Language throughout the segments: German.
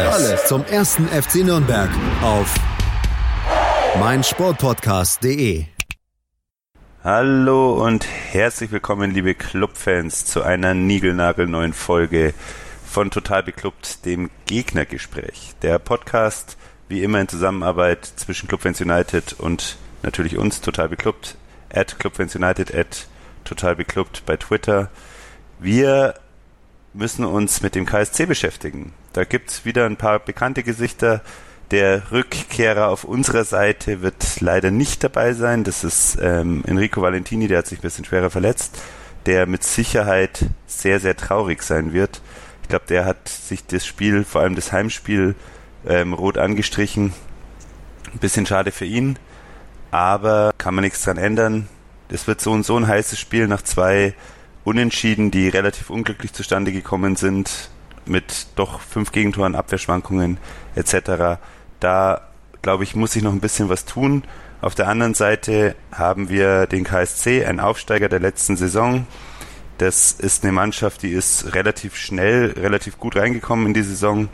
Alles, zum ersten FC Nürnberg auf meinsportpodcast.de. Hallo und herzlich willkommen, liebe Clubfans, zu einer niegelnagelneuen Folge von Total Beklubbt, dem Gegnergespräch. Der Podcast, wie immer in Zusammenarbeit zwischen Clubfans United und natürlich uns, Total Beklubbt, at Clubfans United, at Total Beklubbt bei Twitter. Wir müssen uns mit dem KSC beschäftigen. Da gibt's wieder ein paar bekannte Gesichter. Der Rückkehrer auf unserer Seite wird leider nicht dabei sein. Das ist ähm, Enrico Valentini, der hat sich ein bisschen schwerer verletzt, der mit Sicherheit sehr, sehr traurig sein wird. Ich glaube, der hat sich das Spiel, vor allem das Heimspiel, ähm, rot angestrichen. Ein bisschen schade für ihn, aber kann man nichts dran ändern. Es wird so und so ein heißes Spiel nach zwei Unentschieden, die relativ unglücklich zustande gekommen sind, mit doch fünf Gegentoren, Abwehrschwankungen etc. Da, glaube ich, muss sich noch ein bisschen was tun. Auf der anderen Seite haben wir den KSC, ein Aufsteiger der letzten Saison. Das ist eine Mannschaft, die ist relativ schnell, relativ gut reingekommen in die Saison.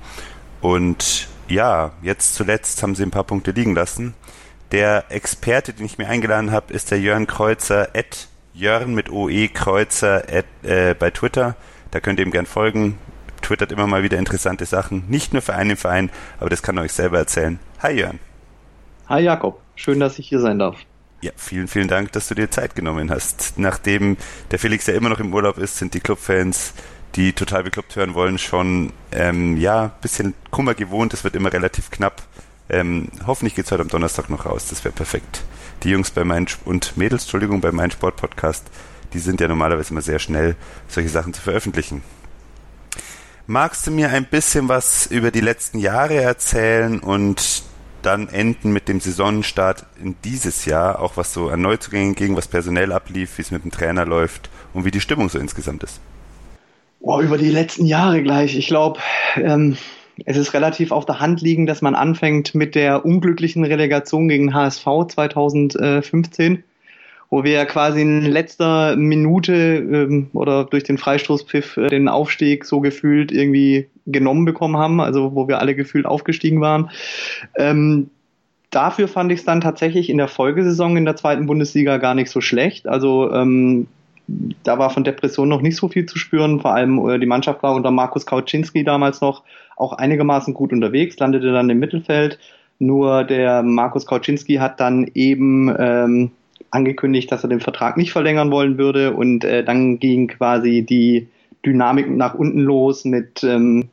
Und ja, jetzt zuletzt haben sie ein paar Punkte liegen lassen. Der Experte, den ich mir eingeladen habe, ist der Jörn Kreuzer, at Jörn mit OE Kreuzer at, äh, bei Twitter. Da könnt ihr ihm gern folgen. Twittert immer mal wieder interessante Sachen. Nicht nur für einen Verein, aber das kann er euch selber erzählen. Hi Jörn. Hi Jakob. Schön, dass ich hier sein darf. Ja, vielen, vielen Dank, dass du dir Zeit genommen hast. Nachdem der Felix ja immer noch im Urlaub ist, sind die Clubfans, die total bekloppt hören wollen, schon ähm, ja bisschen Kummer gewohnt. Es wird immer relativ knapp. Ähm, hoffentlich geht's heute am Donnerstag noch raus. Das wäre perfekt. Die Jungs bei meinen und Mädels, Entschuldigung, bei meinem Sportpodcast, die sind ja normalerweise immer sehr schnell, solche Sachen zu veröffentlichen. Magst du mir ein bisschen was über die letzten Jahre erzählen und dann enden mit dem Saisonstart in dieses Jahr, auch was so an Neuzugängen ging, was personell ablief, wie es mit dem Trainer läuft und wie die Stimmung so insgesamt ist? Oh, über die letzten Jahre gleich. Ich glaube, ähm, es ist relativ auf der Hand liegend, dass man anfängt mit der unglücklichen Relegation gegen HSV 2015, wo wir quasi in letzter Minute ähm, oder durch den Freistoßpfiff äh, den Aufstieg so gefühlt irgendwie genommen bekommen haben, also wo wir alle gefühlt aufgestiegen waren. Ähm, dafür fand ich es dann tatsächlich in der Folgesaison in der zweiten Bundesliga gar nicht so schlecht. Also ähm, da war von Depression noch nicht so viel zu spüren. Vor allem äh, die Mannschaft war unter Markus Kauczynski damals noch auch einigermaßen gut unterwegs, landete dann im Mittelfeld. Nur der Markus Kauczynski hat dann eben ähm, angekündigt, dass er den Vertrag nicht verlängern wollen würde und äh, dann ging quasi die Dynamik nach unten los mit ähm,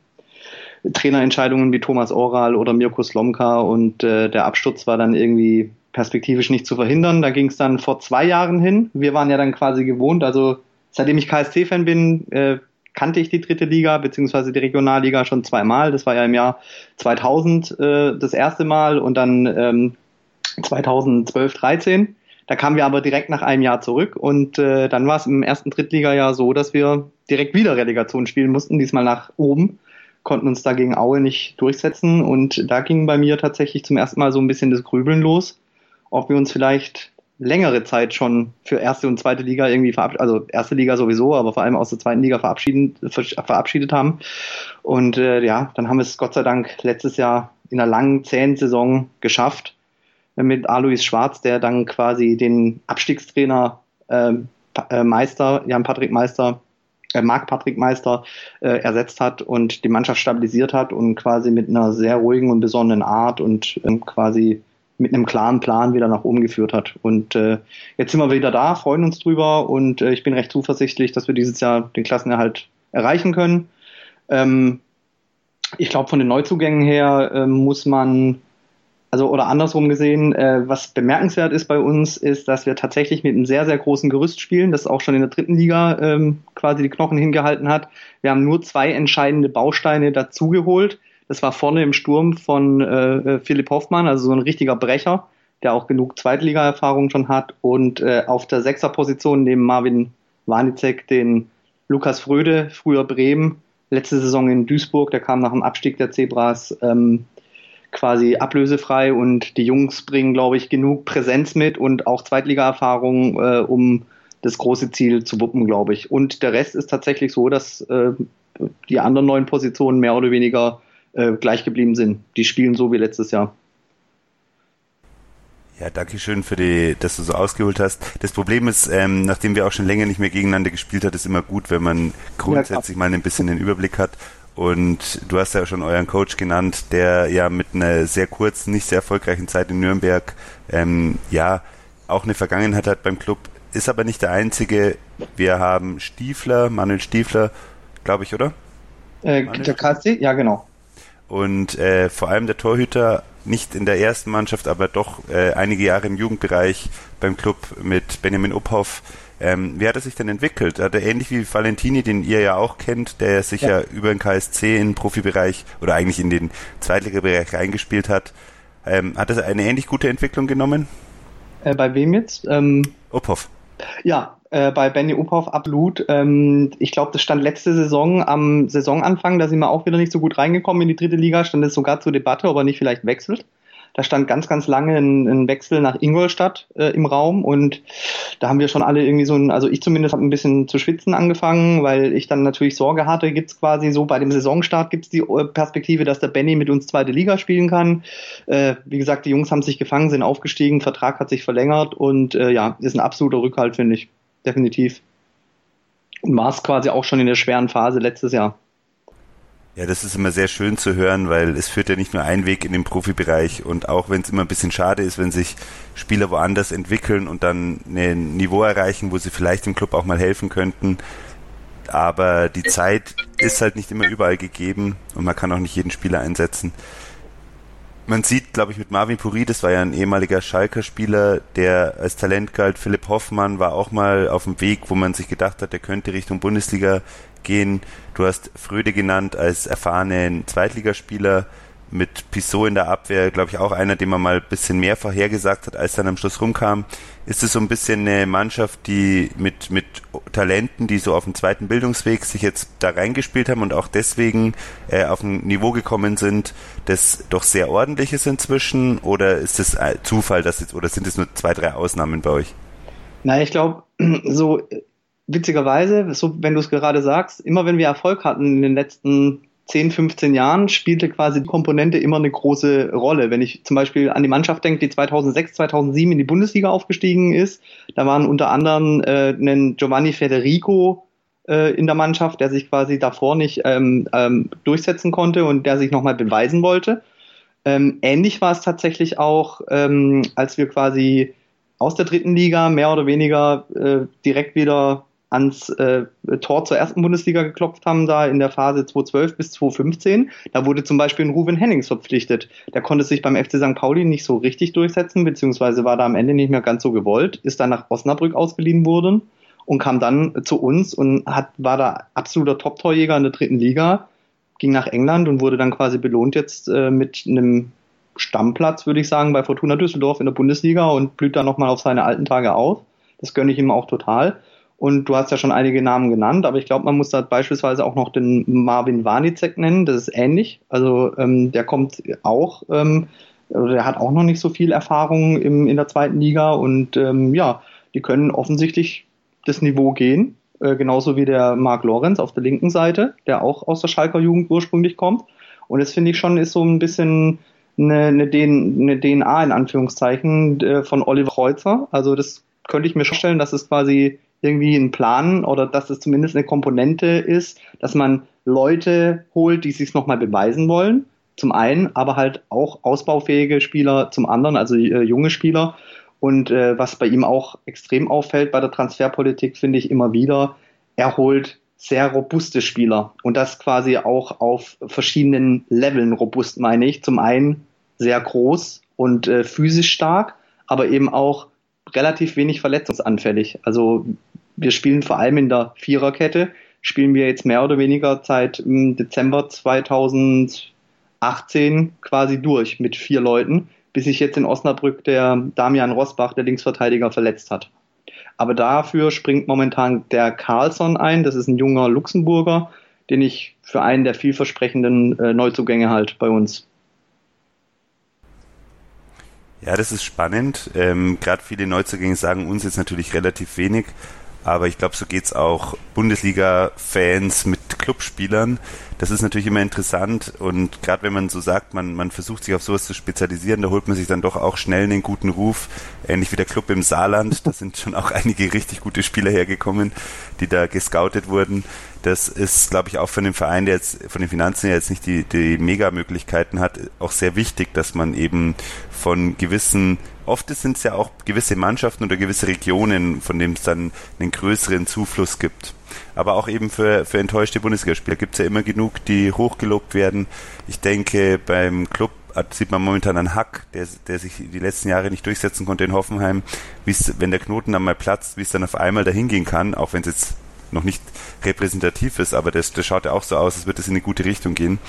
Trainerentscheidungen wie Thomas Oral oder Mirko Slomka und äh, der Absturz war dann irgendwie perspektivisch nicht zu verhindern. Da ging es dann vor zwei Jahren hin. Wir waren ja dann quasi gewohnt, also seitdem ich KSC-Fan bin, äh, kannte ich die dritte Liga beziehungsweise die Regionalliga schon zweimal. Das war ja im Jahr 2000 äh, das erste Mal und dann ähm, 2012, 13. Da kamen wir aber direkt nach einem Jahr zurück und äh, dann war es im ersten Drittliga-Jahr so, dass wir direkt wieder Relegation spielen mussten, diesmal nach oben, konnten uns da gegen Aue nicht durchsetzen und da ging bei mir tatsächlich zum ersten Mal so ein bisschen das Grübeln los, ob wir uns vielleicht längere Zeit schon für erste und zweite Liga irgendwie verabschiedet, also erste Liga sowieso, aber vor allem aus der zweiten Liga verabschiedet, haben. Und äh, ja, dann haben wir es Gott sei Dank letztes Jahr in einer langen, zähen Saison geschafft mit Alois Schwarz, der dann quasi den Abstiegstrainer äh, äh, Meister, Jan-Patrick Meister, äh, Marc-Patrick Meister äh, ersetzt hat und die Mannschaft stabilisiert hat und quasi mit einer sehr ruhigen und besonnenen Art und ähm, quasi mit einem klaren Plan wieder nach oben geführt hat. Und äh, jetzt sind wir wieder da, freuen uns drüber und äh, ich bin recht zuversichtlich, dass wir dieses Jahr den Klassenerhalt erreichen können. Ähm, ich glaube, von den Neuzugängen her äh, muss man, also oder andersrum gesehen, äh, was bemerkenswert ist bei uns, ist, dass wir tatsächlich mit einem sehr, sehr großen Gerüst spielen, das auch schon in der dritten Liga ähm, quasi die Knochen hingehalten hat. Wir haben nur zwei entscheidende Bausteine dazugeholt Das war vorne im Sturm von äh, Philipp Hoffmann, also so ein richtiger Brecher, der auch genug Zweitliga-Erfahrung schon hat. Und äh, auf der Sechserposition neben Marvin Warnicek den Lukas Fröde, früher Bremen, letzte Saison in Duisburg, der kam nach dem Abstieg der Zebras ähm, quasi ablösefrei und die Jungs bringen, glaube ich, genug Präsenz mit und auch Zweitliga-Erfahrung, äh, um das große Ziel zu wuppen, glaube ich. Und der Rest ist tatsächlich so, dass äh, die anderen neun Positionen mehr oder weniger äh, gleich geblieben sind. Die spielen so wie letztes Jahr. Ja, danke schön für die, dass du so ausgeholt hast. Das Problem ist, ähm, nachdem wir auch schon länger nicht mehr gegeneinander gespielt hat, ist immer gut, wenn man grundsätzlich ja, mal ein bisschen den Überblick hat. Und du hast ja schon euren Coach genannt, der ja mit einer sehr kurzen, nicht sehr erfolgreichen Zeit in Nürnberg ähm, ja auch eine Vergangenheit hat beim Club, ist aber nicht der einzige. Wir haben Stiefler, Manuel Stiefler, glaube ich, oder? Äh, der KC, ja genau. Und äh, vor allem der Torhüter nicht in der ersten Mannschaft, aber doch äh, einige Jahre im Jugendbereich beim Club mit Benjamin Uphoff. Ähm, wie hat er sich denn entwickelt? Hat er ähnlich wie Valentini, den ihr ja auch kennt, der sich ja, ja über den KSC in den Profibereich oder eigentlich in den Zweitligabereich reingespielt hat, ähm, hat er eine ähnlich gute Entwicklung genommen? Äh, bei wem jetzt? Ähm, Uphoff. Ja, äh, bei Benny Uphoff absolut. Ähm, ich glaube, das stand letzte Saison am Saisonanfang, da sind wir auch wieder nicht so gut reingekommen in die dritte Liga, stand es sogar zur Debatte, ob er nicht vielleicht wechselt. Da stand ganz, ganz lange ein, ein Wechsel nach Ingolstadt äh, im Raum und da haben wir schon alle irgendwie so ein, also ich zumindest habe ein bisschen zu schwitzen angefangen, weil ich dann natürlich Sorge hatte, gibt's quasi so bei dem Saisonstart gibt's die äh, Perspektive, dass der Benny mit uns zweite Liga spielen kann. Äh, wie gesagt, die Jungs haben sich gefangen, sind aufgestiegen, Vertrag hat sich verlängert und äh, ja, ist ein absoluter Rückhalt, finde ich. Definitiv. Und war es quasi auch schon in der schweren Phase letztes Jahr. Ja, das ist immer sehr schön zu hören, weil es führt ja nicht nur ein Weg in den Profibereich und auch wenn es immer ein bisschen schade ist, wenn sich Spieler woanders entwickeln und dann ein Niveau erreichen, wo sie vielleicht im Club auch mal helfen könnten. Aber die Zeit ist halt nicht immer überall gegeben und man kann auch nicht jeden Spieler einsetzen. Man sieht, glaube ich, mit Marvin Puri, das war ja ein ehemaliger Schalker Spieler, der als Talent galt. Philipp Hoffmann war auch mal auf dem Weg, wo man sich gedacht hat, der könnte Richtung Bundesliga gehen. Du hast Fröde genannt als erfahrenen Zweitligaspieler mit Pissot in der Abwehr, glaube ich, auch einer, den man mal ein bisschen mehr vorhergesagt hat, als dann am Schluss rumkam. Ist es so ein bisschen eine Mannschaft, die mit, mit Talenten, die so auf dem zweiten Bildungsweg sich jetzt da reingespielt haben und auch deswegen äh, auf ein Niveau gekommen sind, das doch sehr ordentlich ist inzwischen? Oder ist es Zufall, dass jetzt, oder sind es nur zwei, drei Ausnahmen bei euch? Na, ich glaube, so witzigerweise, so wenn du es gerade sagst, immer wenn wir Erfolg hatten in den letzten 10, 15 Jahren, spielte quasi die Komponente immer eine große Rolle. Wenn ich zum Beispiel an die Mannschaft denke, die 2006, 2007 in die Bundesliga aufgestiegen ist, da waren unter anderem äh, ein Giovanni Federico äh, in der Mannschaft, der sich quasi davor nicht ähm, ähm, durchsetzen konnte und der sich nochmal beweisen wollte. Ähm, ähnlich war es tatsächlich auch, ähm, als wir quasi aus der dritten Liga mehr oder weniger äh, direkt wieder ans äh, Tor zur ersten Bundesliga geklopft haben, da in der Phase 2012 bis 2015. Da wurde zum Beispiel ein Ruven Hennings verpflichtet. Der konnte sich beim FC St. Pauli nicht so richtig durchsetzen, beziehungsweise war da am Ende nicht mehr ganz so gewollt, ist dann nach Osnabrück ausgeliehen worden und kam dann zu uns und hat, war da absoluter Top-Torjäger in der dritten Liga, ging nach England und wurde dann quasi belohnt jetzt äh, mit einem Stammplatz, würde ich sagen, bei Fortuna Düsseldorf in der Bundesliga und blüht da nochmal auf seine alten Tage auf. Das gönne ich ihm auch total. Und du hast ja schon einige Namen genannt, aber ich glaube, man muss da beispielsweise auch noch den Marvin Warnicek nennen. Das ist ähnlich. Also ähm, der kommt auch, ähm, also der hat auch noch nicht so viel Erfahrung im, in der zweiten Liga und ähm, ja, die können offensichtlich das Niveau gehen. Äh, genauso wie der Marc Lorenz auf der linken Seite, der auch aus der Schalker Jugend ursprünglich kommt. Und das finde ich schon ist so ein bisschen eine, eine, DNA in Anführungszeichen äh, von Oliver Kreuzer. Also das könnte ich mir vorstellen, dass es quasi irgendwie einen Plan oder dass es zumindest eine Komponente ist, dass man Leute holt, die sich nochmal beweisen wollen, zum einen, aber halt auch ausbaufähige Spieler zum anderen, also äh, junge Spieler. Und äh, was bei ihm auch extrem auffällt bei der Transferpolitik, finde ich immer wieder, er holt sehr robuste Spieler und das quasi auch auf verschiedenen Leveln robust, meine ich. Zum einen sehr groß und äh, physisch stark, aber eben auch relativ wenig verletzungsanfällig. Also wir spielen vor allem in der Viererkette, spielen wir jetzt mehr oder weniger seit Dezember 2021 18 quasi durch mit vier Leuten, bis sich jetzt in Osnabrück der Damian Rosbach, der Linksverteidiger, verletzt hat. Aber dafür springt momentan der Carlson ein. Das ist ein junger Luxemburger, den ich für einen der vielversprechenden äh, Neuzugänge halt bei uns. Ja, das ist spannend. Ähm, Gerade viele Neuzugänge sagen uns jetzt natürlich relativ wenig, aber ich glaube, so geht's auch Bundesliga-Fans mit Clubspielern. Das ist natürlich immer interessant und gerade wenn man so sagt, man, man versucht sich auf sowas zu spezialisieren, da holt man sich dann doch auch schnell einen guten Ruf, ähnlich wie der Club im Saarland. Da sind schon auch einige richtig gute Spieler hergekommen, die da gescoutet wurden. Das ist, glaube ich, auch von dem Verein, der jetzt von den Finanzen jetzt nicht die, die Mega-Möglichkeiten hat, auch sehr wichtig, dass man eben von gewissen oft sind es ja auch gewisse Mannschaften oder gewisse Regionen, von denen es dann einen größeren Zufluss gibt. Aber auch eben für, für enttäuschte Bundesligaspieler gibt es ja immer genug, die hochgelobt werden. Ich denke, beim Club sieht man momentan einen Hack, der, der sich die letzten Jahre nicht durchsetzen konnte in Hoffenheim, wenn der Knoten dann mal platzt, wie es dann auf einmal dahin gehen kann, auch wenn es jetzt noch nicht repräsentativ ist, aber das, das schaut ja auch so aus, als würde es in eine gute Richtung gehen.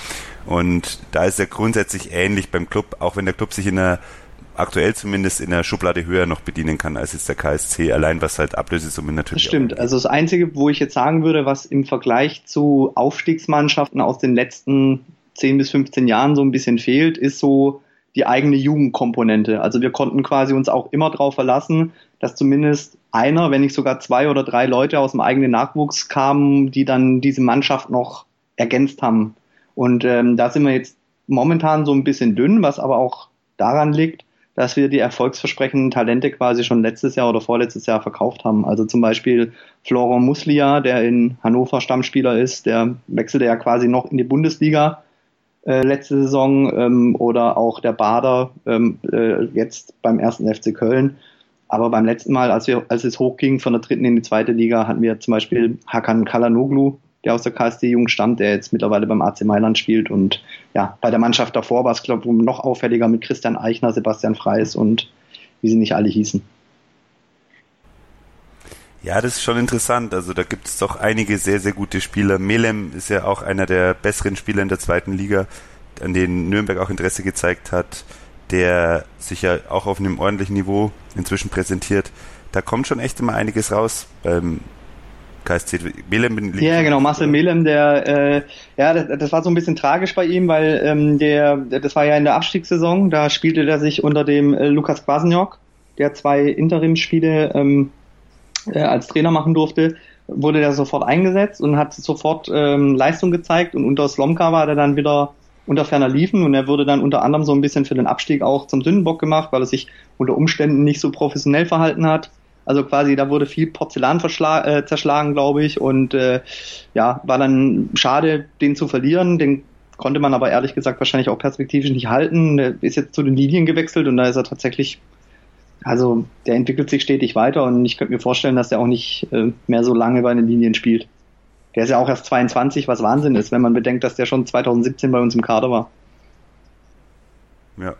Und da ist er grundsätzlich ähnlich beim Club, auch wenn der Club sich in einer aktuell zumindest in der Schublade höher noch bedienen kann als jetzt der KSC, allein was halt Ablösesummen natürlich. Das stimmt. Also das Einzige, wo ich jetzt sagen würde, was im Vergleich zu Aufstiegsmannschaften aus den letzten 10 bis 15 Jahren so ein bisschen fehlt, ist so die eigene Jugendkomponente. Also wir konnten quasi uns auch immer darauf verlassen, dass zumindest einer, wenn nicht sogar zwei oder drei Leute aus dem eigenen Nachwuchs kamen, die dann diese Mannschaft noch ergänzt haben. Und ähm, da sind wir jetzt momentan so ein bisschen dünn, was aber auch daran liegt, dass wir die erfolgsversprechenden Talente quasi schon letztes Jahr oder vorletztes Jahr verkauft haben. Also zum Beispiel Florent Muslia, der in Hannover Stammspieler ist, der wechselte ja quasi noch in die Bundesliga äh, letzte Saison ähm, oder auch der Bader ähm, äh, jetzt beim ersten FC Köln. Aber beim letzten Mal, als, wir, als es hochging von der dritten in die zweite Liga, hatten wir zum Beispiel Hakan Kalanoglu, der aus der KSD-Jugend stammt, der jetzt mittlerweile beim AC Mailand spielt. Und ja, bei der Mannschaft davor war es, glaube ich, noch auffälliger mit Christian Eichner, Sebastian Freis und wie sie nicht alle hießen. Ja, das ist schon interessant. Also da gibt es doch einige sehr, sehr gute Spieler. Melem ist ja auch einer der besseren Spieler in der zweiten Liga, an den Nürnberg auch Interesse gezeigt hat, der sich ja auch auf einem ordentlichen Niveau inzwischen präsentiert. Da kommt schon echt immer einiges raus beim KSC Melem. Ja, genau, Marcel Melem, der, äh, ja, das, das, war so ein bisschen tragisch bei ihm, weil ähm, der, das war ja in der Abstiegssaison, da spielte er sich unter dem äh, Lukas Kwasniok, der zwei Interimspiele ähm, äh, als Trainer machen durfte, wurde der sofort eingesetzt und hat sofort ähm, Leistung gezeigt und unter Slomka war er dann wieder unter ferner Liefen und er wurde dann unter anderem so ein bisschen für den Abstieg auch zum Sündenbock gemacht, weil er sich unter Umständen nicht so professionell verhalten hat. Also quasi, da wurde viel Porzellan äh, zerschlagen, glaube ich. Und äh, ja, war dann schade, den zu verlieren. Den konnte man aber ehrlich gesagt wahrscheinlich auch perspektivisch nicht halten. Der ist jetzt zu den Linien gewechselt und da ist er tatsächlich, also der entwickelt sich stetig weiter und ich könnte mir vorstellen, dass der auch nicht äh, mehr so lange bei den Linien spielt. Der ist ja auch erst 22, was Wahnsinn ist, wenn man bedenkt, dass der schon 2017 bei uns im Kader war. Ja.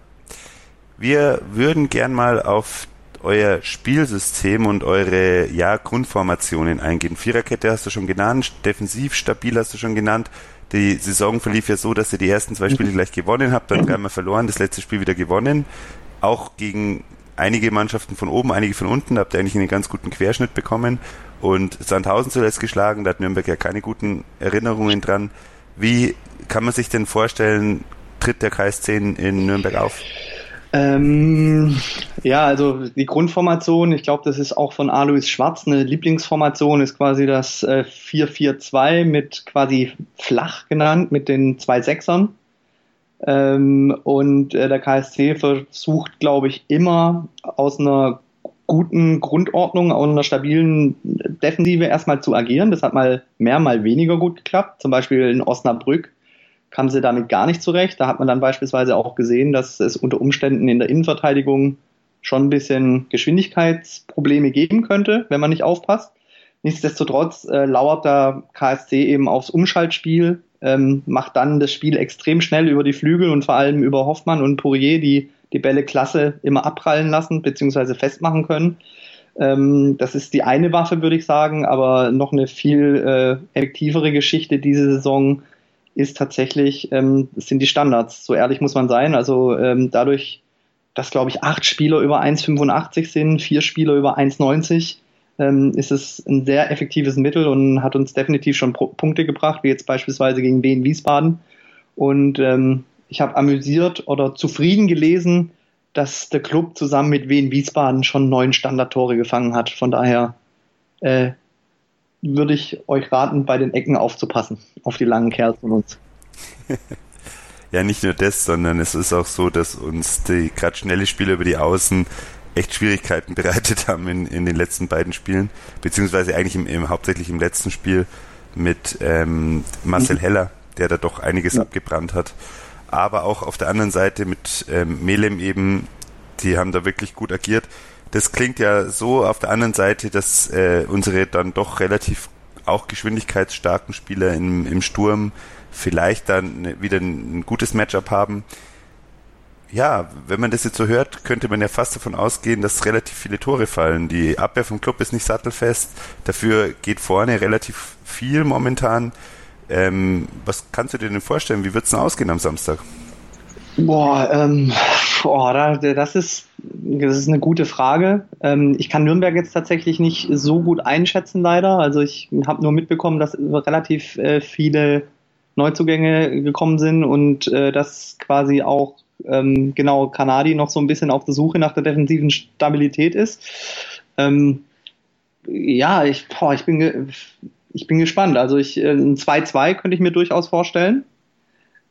Wir würden gern mal auf euer Spielsystem und eure ja, Grundformationen eingehen. Viererkette hast du schon genannt, defensiv stabil hast du schon genannt. Die Saison verlief ja so, dass ihr die ersten zwei Spiele gleich gewonnen habt, dann dreimal verloren, das letzte Spiel wieder gewonnen. Auch gegen einige Mannschaften von oben, einige von unten, habt ihr eigentlich einen ganz guten Querschnitt bekommen. Und Sandhausen zuletzt geschlagen, da hat Nürnberg ja keine guten Erinnerungen dran. Wie kann man sich denn vorstellen, tritt der Kreis 10 in Nürnberg auf? Ähm, ja, also die Grundformation, ich glaube, das ist auch von Alois Schwarz eine Lieblingsformation, ist quasi das äh, 4-4-2 mit quasi flach genannt, mit den zwei Sechsern. Ähm, und äh, der KSC versucht, glaube ich, immer aus einer guten Grundordnung, aus einer stabilen Defensive erstmal zu agieren. Das hat mal mehr, mal weniger gut geklappt. Zum Beispiel in Osnabrück kam sie damit gar nicht zurecht. Da hat man dann beispielsweise auch gesehen, dass es unter Umständen in der Innenverteidigung schon ein bisschen Geschwindigkeitsprobleme geben könnte, wenn man nicht aufpasst. Nichtsdestotrotz äh, lauert der KSC eben aufs Umschaltspiel, ähm, macht dann das Spiel extrem schnell über die Flügel und vor allem über Hoffmann und Poirier, die die Bälle klasse immer abprallen lassen bzw. festmachen können. Ähm, das ist die eine Waffe, würde ich sagen, aber noch eine viel äh, effektivere Geschichte diese Saison ist tatsächlich, ähm, sind die Standards. So ehrlich muss man sein. Also ähm, dadurch, dass, glaube ich, acht Spieler über 1,85 sind, vier Spieler über 1,90, ähm, ist es ein sehr effektives Mittel und hat uns definitiv schon Pro Punkte gebracht, wie jetzt beispielsweise gegen Wien Wiesbaden. Und ähm, ich habe amüsiert oder zufrieden gelesen, dass der Club zusammen mit Wien Wiesbaden schon neun Standardtore gefangen hat. Von daher äh, würde ich euch raten, bei den Ecken aufzupassen, auf die langen Kerls von uns. ja, nicht nur das, sondern es ist auch so, dass uns die gerade schnelle Spieler über die Außen echt Schwierigkeiten bereitet haben in, in den letzten beiden Spielen, beziehungsweise eigentlich im, im hauptsächlich im letzten Spiel mit ähm, Marcel mhm. Heller, der da doch einiges ja. abgebrannt hat. Aber auch auf der anderen Seite mit ähm, Melem eben, die haben da wirklich gut agiert das klingt ja so auf der anderen Seite, dass äh, unsere dann doch relativ auch geschwindigkeitsstarken Spieler im, im Sturm vielleicht dann wieder ein, gutes Matchup haben. Ja, wenn man das jetzt so hört, könnte man ja fast davon ausgehen, dass relativ viele Tore fallen. Die Abwehr vom Club ist nicht sattelfest, dafür geht vorne relativ viel momentan. Ähm, was kannst du dir denn vorstellen? Wie wird es denn ausgehen am Samstag? Boah, ähm, boah das, ist, das ist eine gute Frage. Ähm, ich kann Nürnberg jetzt tatsächlich nicht so gut einschätzen, leider. Also ich habe nur mitbekommen, dass relativ äh, viele Neuzugänge gekommen sind und äh, dass quasi auch ähm, genau Kanadi noch so ein bisschen auf der Suche nach der defensiven Stabilität ist. Ähm, ja, ich, boah, ich, bin, ich bin gespannt. Also ich, äh, ein 2-2 könnte ich mir durchaus vorstellen.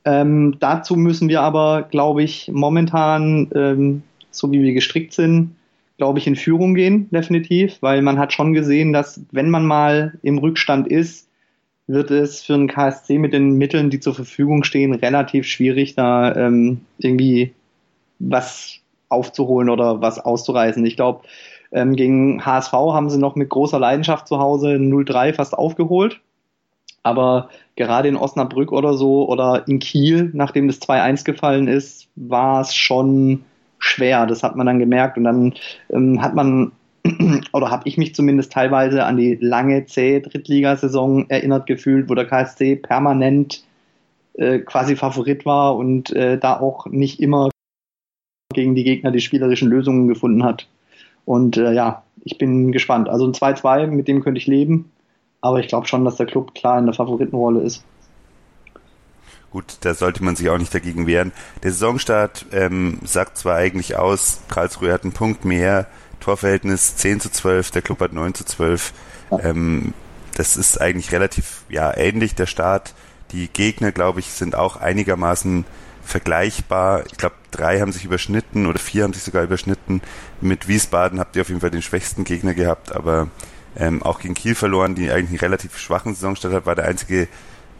Ähm, dazu müssen wir aber, glaube ich, momentan, ähm, so wie wir gestrickt sind, glaube ich, in Führung gehen, definitiv, weil man hat schon gesehen, dass wenn man mal im Rückstand ist, wird es für einen KSC mit den Mitteln, die zur Verfügung stehen, relativ schwierig, da ähm, irgendwie was aufzuholen oder was auszureißen. Ich glaube, ähm, gegen HSV haben sie noch mit großer Leidenschaft zu Hause 0-3 fast aufgeholt. Aber gerade in Osnabrück oder so oder in Kiel, nachdem das 2-1 gefallen ist, war es schon schwer. Das hat man dann gemerkt. Und dann ähm, hat man, oder habe ich mich zumindest teilweise an die lange, zähe Drittligasaison erinnert gefühlt, wo der KSC permanent äh, quasi Favorit war und äh, da auch nicht immer gegen die Gegner die spielerischen Lösungen gefunden hat. Und äh, ja, ich bin gespannt. Also ein 2-2, mit dem könnte ich leben. Aber ich glaube schon, dass der Club klar in der Favoritenrolle ist. Gut, da sollte man sich auch nicht dagegen wehren. Der Saisonstart ähm, sagt zwar eigentlich aus, Karlsruhe hat einen Punkt mehr, Torverhältnis 10 zu 12, der Club hat 9 zu 12. Ja. Ähm, das ist eigentlich relativ ja, ähnlich, der Start. Die Gegner, glaube ich, sind auch einigermaßen vergleichbar. Ich glaube, drei haben sich überschnitten oder vier haben sich sogar überschnitten. Mit Wiesbaden habt ihr auf jeden Fall den schwächsten Gegner gehabt, aber ähm, auch gegen Kiel verloren, die eigentlich einen relativ schwachen Saisonstart hat, war der einzige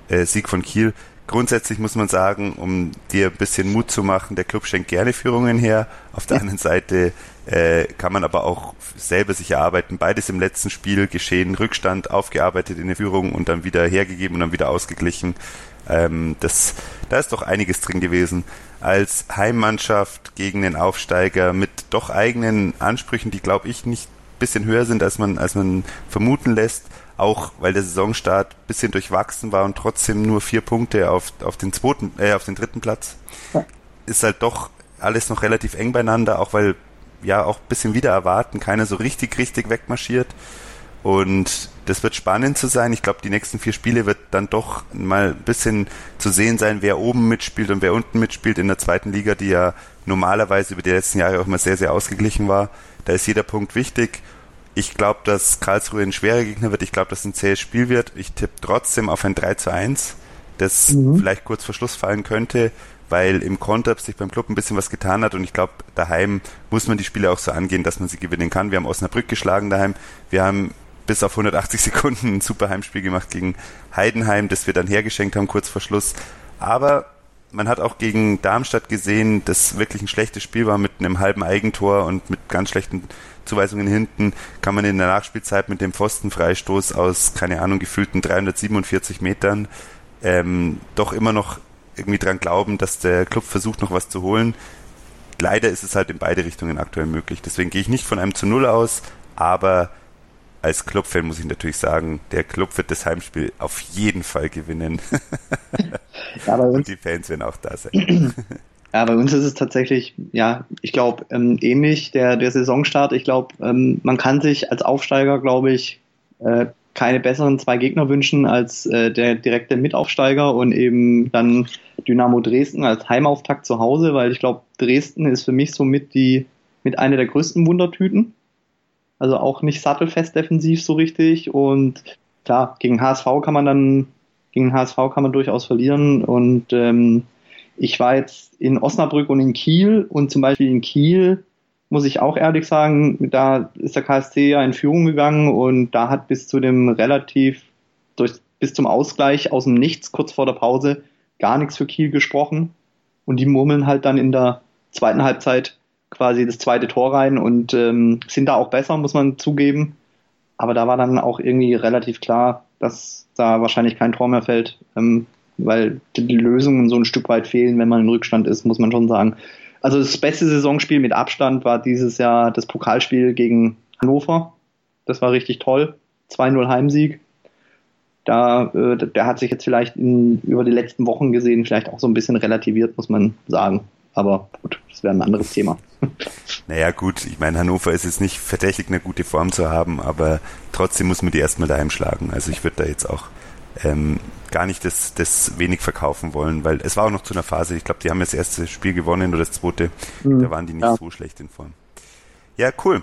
äh, Sieg von Kiel. Grundsätzlich muss man sagen, um dir ein bisschen Mut zu machen, der Club schenkt gerne Führungen her. Auf der ja. anderen Seite äh, kann man aber auch selber sich erarbeiten. Beides im letzten Spiel geschehen, Rückstand aufgearbeitet in der Führung und dann wieder hergegeben und dann wieder ausgeglichen. Ähm, das, da ist doch einiges drin gewesen. Als Heimmannschaft gegen den Aufsteiger mit doch eigenen Ansprüchen, die glaube ich nicht bisschen höher sind, als man, als man vermuten lässt. Auch weil der Saisonstart bisschen durchwachsen war und trotzdem nur vier Punkte auf, auf den zweiten, äh, auf den dritten Platz. Ja. Ist halt doch alles noch relativ eng beieinander, auch weil ja auch bisschen wieder erwarten, keiner so richtig, richtig wegmarschiert. Und das wird spannend zu sein. Ich glaube, die nächsten vier Spiele wird dann doch mal ein bisschen zu sehen sein, wer oben mitspielt und wer unten mitspielt in der zweiten Liga, die ja normalerweise über die letzten Jahre auch immer sehr, sehr ausgeglichen war. Da ist jeder Punkt wichtig. Ich glaube, dass Karlsruhe ein schwerer Gegner wird. Ich glaube, dass es ein zähes Spiel wird. Ich tippe trotzdem auf ein 3 zu 1, das mhm. vielleicht kurz vor Schluss fallen könnte, weil im Konter sich beim Club ein bisschen was getan hat und ich glaube, daheim muss man die Spiele auch so angehen, dass man sie gewinnen kann. Wir haben Osnabrück geschlagen daheim. Wir haben bis auf 180 Sekunden ein super Heimspiel gemacht gegen Heidenheim, das wir dann hergeschenkt haben kurz vor Schluss. Aber man hat auch gegen Darmstadt gesehen, dass wirklich ein schlechtes Spiel war mit einem halben Eigentor und mit ganz schlechten Zuweisungen hinten, kann man in der Nachspielzeit mit dem Pfostenfreistoß aus, keine Ahnung, gefühlten 347 Metern ähm, doch immer noch irgendwie dran glauben, dass der Club versucht, noch was zu holen. Leider ist es halt in beide Richtungen aktuell möglich. Deswegen gehe ich nicht von einem zu Null aus, aber als Clubfan muss ich natürlich sagen, der Club wird das Heimspiel auf jeden Fall gewinnen. ja, Und die Fans werden auch da sein. Ja, bei uns ist es tatsächlich, ja, ich glaube, ähm, ähnlich der, der Saisonstart. Ich glaube, ähm, man kann sich als Aufsteiger, glaube ich, äh, keine besseren zwei Gegner wünschen als äh, der direkte Mitaufsteiger und eben dann Dynamo Dresden als Heimauftakt zu Hause, weil ich glaube, Dresden ist für mich somit die mit einer der größten Wundertüten. Also auch nicht sattelfest defensiv so richtig. Und klar, gegen HSV kann man dann, gegen HSV kann man durchaus verlieren. Und ähm, ich war jetzt in Osnabrück und in Kiel. Und zum Beispiel in Kiel muss ich auch ehrlich sagen, da ist der KSC ja in Führung gegangen. Und da hat bis zu dem relativ, durch, bis zum Ausgleich aus dem Nichts kurz vor der Pause gar nichts für Kiel gesprochen. Und die murmeln halt dann in der zweiten Halbzeit quasi das zweite Tor rein und ähm, sind da auch besser, muss man zugeben. Aber da war dann auch irgendwie relativ klar, dass da wahrscheinlich kein Tor mehr fällt. Ähm, weil die Lösungen so ein Stück weit fehlen, wenn man in Rückstand ist, muss man schon sagen. Also das beste Saisonspiel mit Abstand war dieses Jahr das Pokalspiel gegen Hannover. Das war richtig toll. 2-0 Heimsieg. Da, äh, der hat sich jetzt vielleicht in, über die letzten Wochen gesehen, vielleicht auch so ein bisschen relativiert, muss man sagen. Aber gut, das wäre ein anderes Thema. Naja, gut, ich meine, Hannover ist jetzt nicht verdächtig, eine gute Form zu haben, aber trotzdem muss man die erstmal daheim schlagen. Also ich würde da jetzt auch ähm, gar nicht das, das wenig verkaufen wollen, weil es war auch noch zu einer Phase, ich glaube, die haben das erste Spiel gewonnen oder das zweite, mhm. da waren die nicht ja. so schlecht in Form. Ja, cool.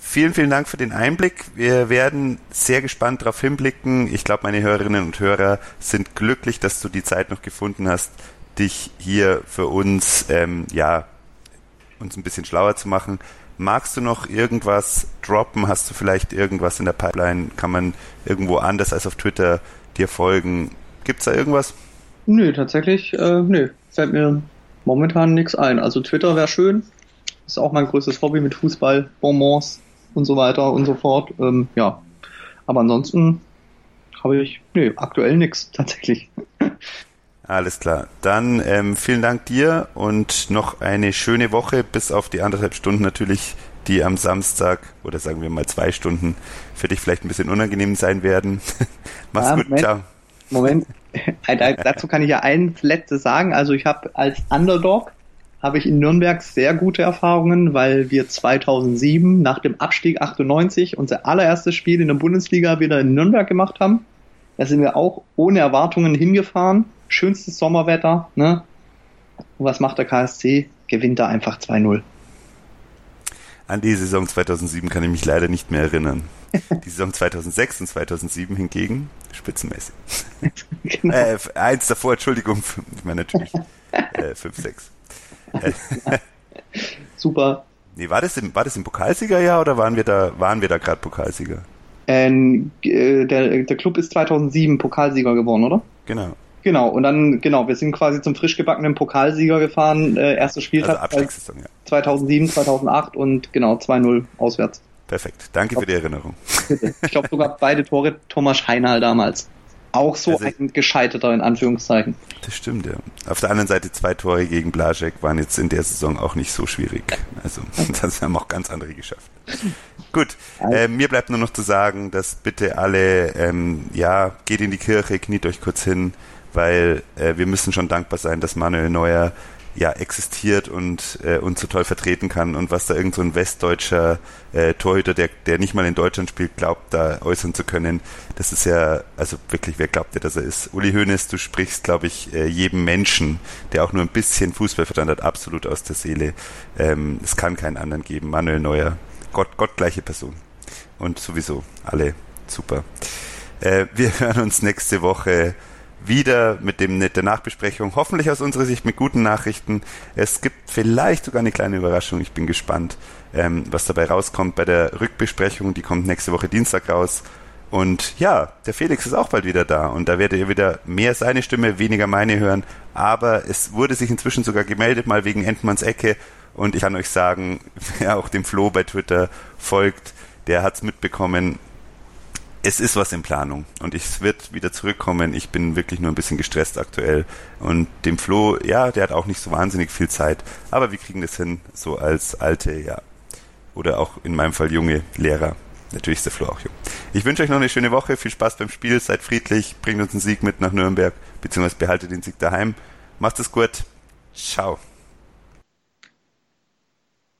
Vielen, vielen Dank für den Einblick. Wir werden sehr gespannt darauf hinblicken. Ich glaube, meine Hörerinnen und Hörer sind glücklich, dass du die Zeit noch gefunden hast, dich hier für uns, ähm, ja, uns ein bisschen schlauer zu machen. Magst du noch irgendwas droppen? Hast du vielleicht irgendwas in der Pipeline? Kann man irgendwo anders als auf Twitter dir folgen? Gibt es da irgendwas? Nö, tatsächlich, äh, nö. Fällt mir momentan nichts ein. Also Twitter wäre schön. Ist auch mein größtes Hobby mit Fußball, Bonbons und so weiter und so fort. Ähm, ja. Aber ansonsten habe ich, nö, aktuell nichts tatsächlich. Alles klar. Dann ähm, vielen Dank dir und noch eine schöne Woche, bis auf die anderthalb Stunden natürlich, die am Samstag oder sagen wir mal zwei Stunden für dich vielleicht ein bisschen unangenehm sein werden. Mach's ja, gut, Moment, ciao. Moment, dazu kann ich ja eins letztes sagen. Also ich habe als Underdog habe ich in Nürnberg sehr gute Erfahrungen, weil wir 2007 nach dem Abstieg 98 unser allererstes Spiel in der Bundesliga wieder in Nürnberg gemacht haben. Da sind wir auch ohne Erwartungen hingefahren. Schönstes Sommerwetter, ne? Und was macht der KSC? Gewinnt da einfach 2-0. An die Saison 2007 kann ich mich leider nicht mehr erinnern. Die Saison 2006 und 2007 hingegen spitzenmäßig. genau. äh, eins davor, Entschuldigung, ich meine natürlich äh, 5, 6. Super. Nee, war das im, war das im Pokalsiegerjahr oder waren wir da, waren wir da gerade Pokalsieger? Ähm, äh, der, der Club ist 2007 Pokalsieger geworden, oder? Genau. Genau, und dann, genau, wir sind quasi zum frisch gebackenen Pokalsieger gefahren, äh, erster Spieltag also ja. 2007, 2008 und genau 2-0 auswärts. Perfekt, danke glaub, für die Erinnerung. Ich glaube sogar beide Tore Thomas Heinal damals. Auch so also, ein gescheiterter in Anführungszeichen. Das stimmt, ja. Auf der anderen Seite zwei Tore gegen Blasek waren jetzt in der Saison auch nicht so schwierig. Also das haben auch ganz andere geschafft. Gut, äh, mir bleibt nur noch zu sagen, dass bitte alle, ähm, ja, geht in die Kirche, kniet euch kurz hin, weil äh, wir müssen schon dankbar sein, dass Manuel Neuer ja existiert und äh, uns so toll vertreten kann und was da irgend so ein westdeutscher äh, Torhüter, der, der nicht mal in Deutschland spielt, glaubt, da äußern zu können. Das ist ja, also wirklich, wer glaubt dir, dass er ist? Uli Hoeneß, du sprichst, glaube ich, äh, jedem Menschen, der auch nur ein bisschen Fußballverstand hat, absolut aus der Seele. Ähm, es kann keinen anderen geben. Manuel Neuer, Gott, gottgleiche Person. Und sowieso alle super. Äh, wir hören uns nächste Woche wieder mit dem mit der Nachbesprechung, hoffentlich aus unserer Sicht mit guten Nachrichten. Es gibt vielleicht sogar eine kleine Überraschung. Ich bin gespannt, ähm, was dabei rauskommt bei der Rückbesprechung. Die kommt nächste Woche Dienstag raus. Und ja, der Felix ist auch bald wieder da und da werdet ihr wieder mehr seine Stimme, weniger meine hören. Aber es wurde sich inzwischen sogar gemeldet, mal wegen Endmanns Ecke. Und ich kann euch sagen, wer auch dem Flo bei Twitter folgt, der hat's mitbekommen es ist was in Planung und es wird wieder zurückkommen. Ich bin wirklich nur ein bisschen gestresst aktuell. Und dem Flo, ja, der hat auch nicht so wahnsinnig viel Zeit, aber wir kriegen das hin, so als alte, ja, oder auch in meinem Fall junge Lehrer. Natürlich ist der Flo auch jung. Ich wünsche euch noch eine schöne Woche, viel Spaß beim Spiel, seid friedlich, bringt uns einen Sieg mit nach Nürnberg, beziehungsweise behaltet den Sieg daheim. Macht es gut. Ciao.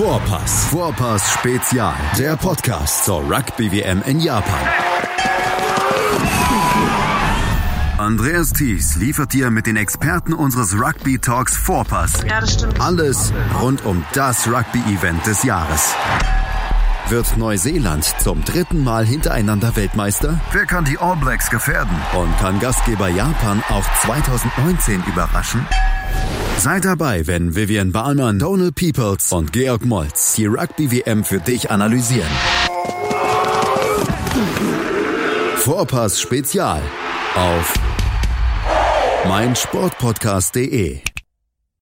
Vorpass. Vorpass Spezial. Der Podcast zur Rugby WM in Japan. Andreas Thies liefert dir mit den Experten unseres Rugby Talks Vorpass alles rund um das Rugby-Event des Jahres. Wird Neuseeland zum dritten Mal hintereinander Weltmeister? Wer kann die All Blacks gefährden? Und kann Gastgeber Japan auch 2019 überraschen? Seid dabei, wenn Vivian Bahlmann, Donald Peoples und Georg Moltz die Rugby-WM für dich analysieren. Vorpass Spezial auf meinsportpodcast.de